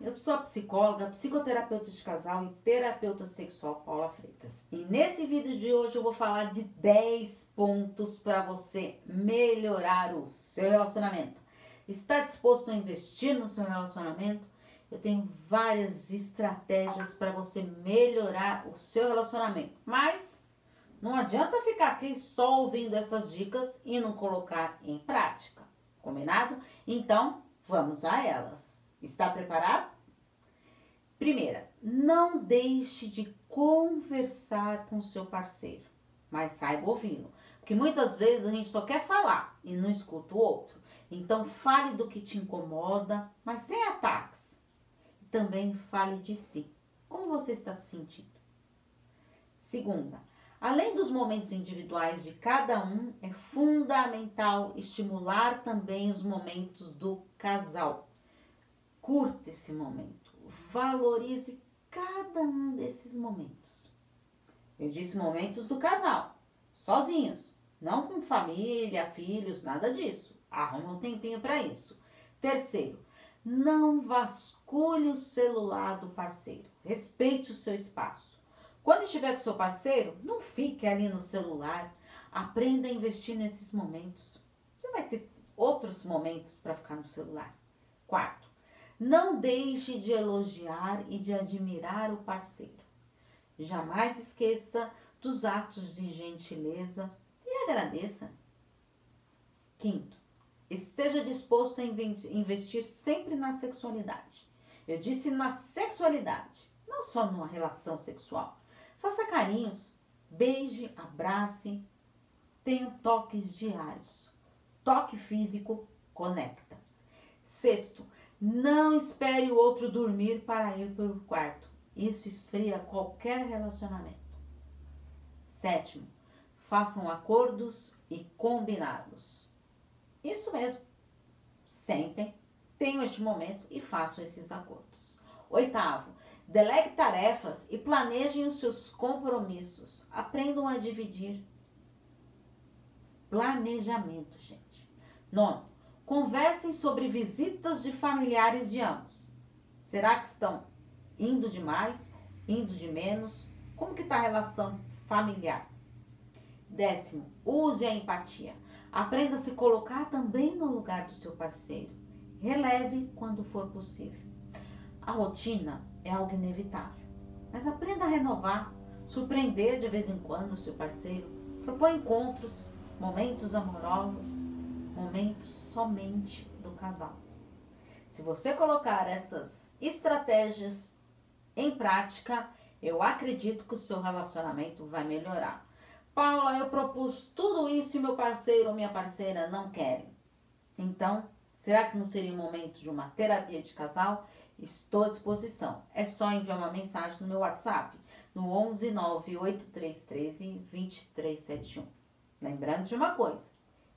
eu sou a psicóloga, psicoterapeuta de casal e terapeuta sexual Paula Freitas. E nesse vídeo de hoje eu vou falar de 10 pontos para você melhorar o seu relacionamento. Está disposto a investir no seu relacionamento? Eu tenho várias estratégias para você melhorar o seu relacionamento. Mas não adianta ficar aqui só ouvindo essas dicas e não colocar em prática. Combinado? Então, vamos a elas. Está preparado? Primeira, não deixe de conversar com seu parceiro, mas saiba ouvi-lo. Porque muitas vezes a gente só quer falar e não escuta o outro. Então fale do que te incomoda, mas sem ataques. E também fale de si. Como você está se sentindo? Segunda, além dos momentos individuais de cada um, é fundamental estimular também os momentos do casal. Curta esse momento. Valorize cada um desses momentos. Eu disse momentos do casal, sozinhos, não com família, filhos, nada disso. Arruma um tempinho para isso. Terceiro, não vasculhe o celular do parceiro. Respeite o seu espaço. Quando estiver com seu parceiro, não fique ali no celular. Aprenda a investir nesses momentos. Você vai ter outros momentos para ficar no celular. Quarto, não deixe de elogiar e de admirar o parceiro. Jamais esqueça dos atos de gentileza e agradeça. Quinto, esteja disposto a investir sempre na sexualidade. Eu disse na sexualidade, não só numa relação sexual. Faça carinhos, beije, abrace, tenha toques diários. Toque físico conecta. Sexto, não espere o outro dormir para ir para o quarto. Isso esfria qualquer relacionamento. Sétimo, façam acordos e combinados. Isso mesmo. Sentem, tenham este momento e façam esses acordos. Oitavo, delegue tarefas e planejem os seus compromissos. Aprendam a dividir. Planejamento, gente. Nono, Conversem sobre visitas de familiares de ambos. Será que estão indo demais, indo de menos? Como que está a relação familiar? Décimo, use a empatia. Aprenda a se colocar também no lugar do seu parceiro. Releve quando for possível. A rotina é algo inevitável, mas aprenda a renovar, surpreender de vez em quando o seu parceiro. Propõe encontros, momentos amorosos, momentos somente do casal. Se você colocar essas estratégias em prática, eu acredito que o seu relacionamento vai melhorar. Paula, eu propus tudo isso e meu parceiro ou minha parceira não querem. Então, será que não seria o momento de uma terapia de casal? Estou à disposição. É só enviar uma mensagem no meu WhatsApp no 11 98313 2371. Lembrando de uma coisa,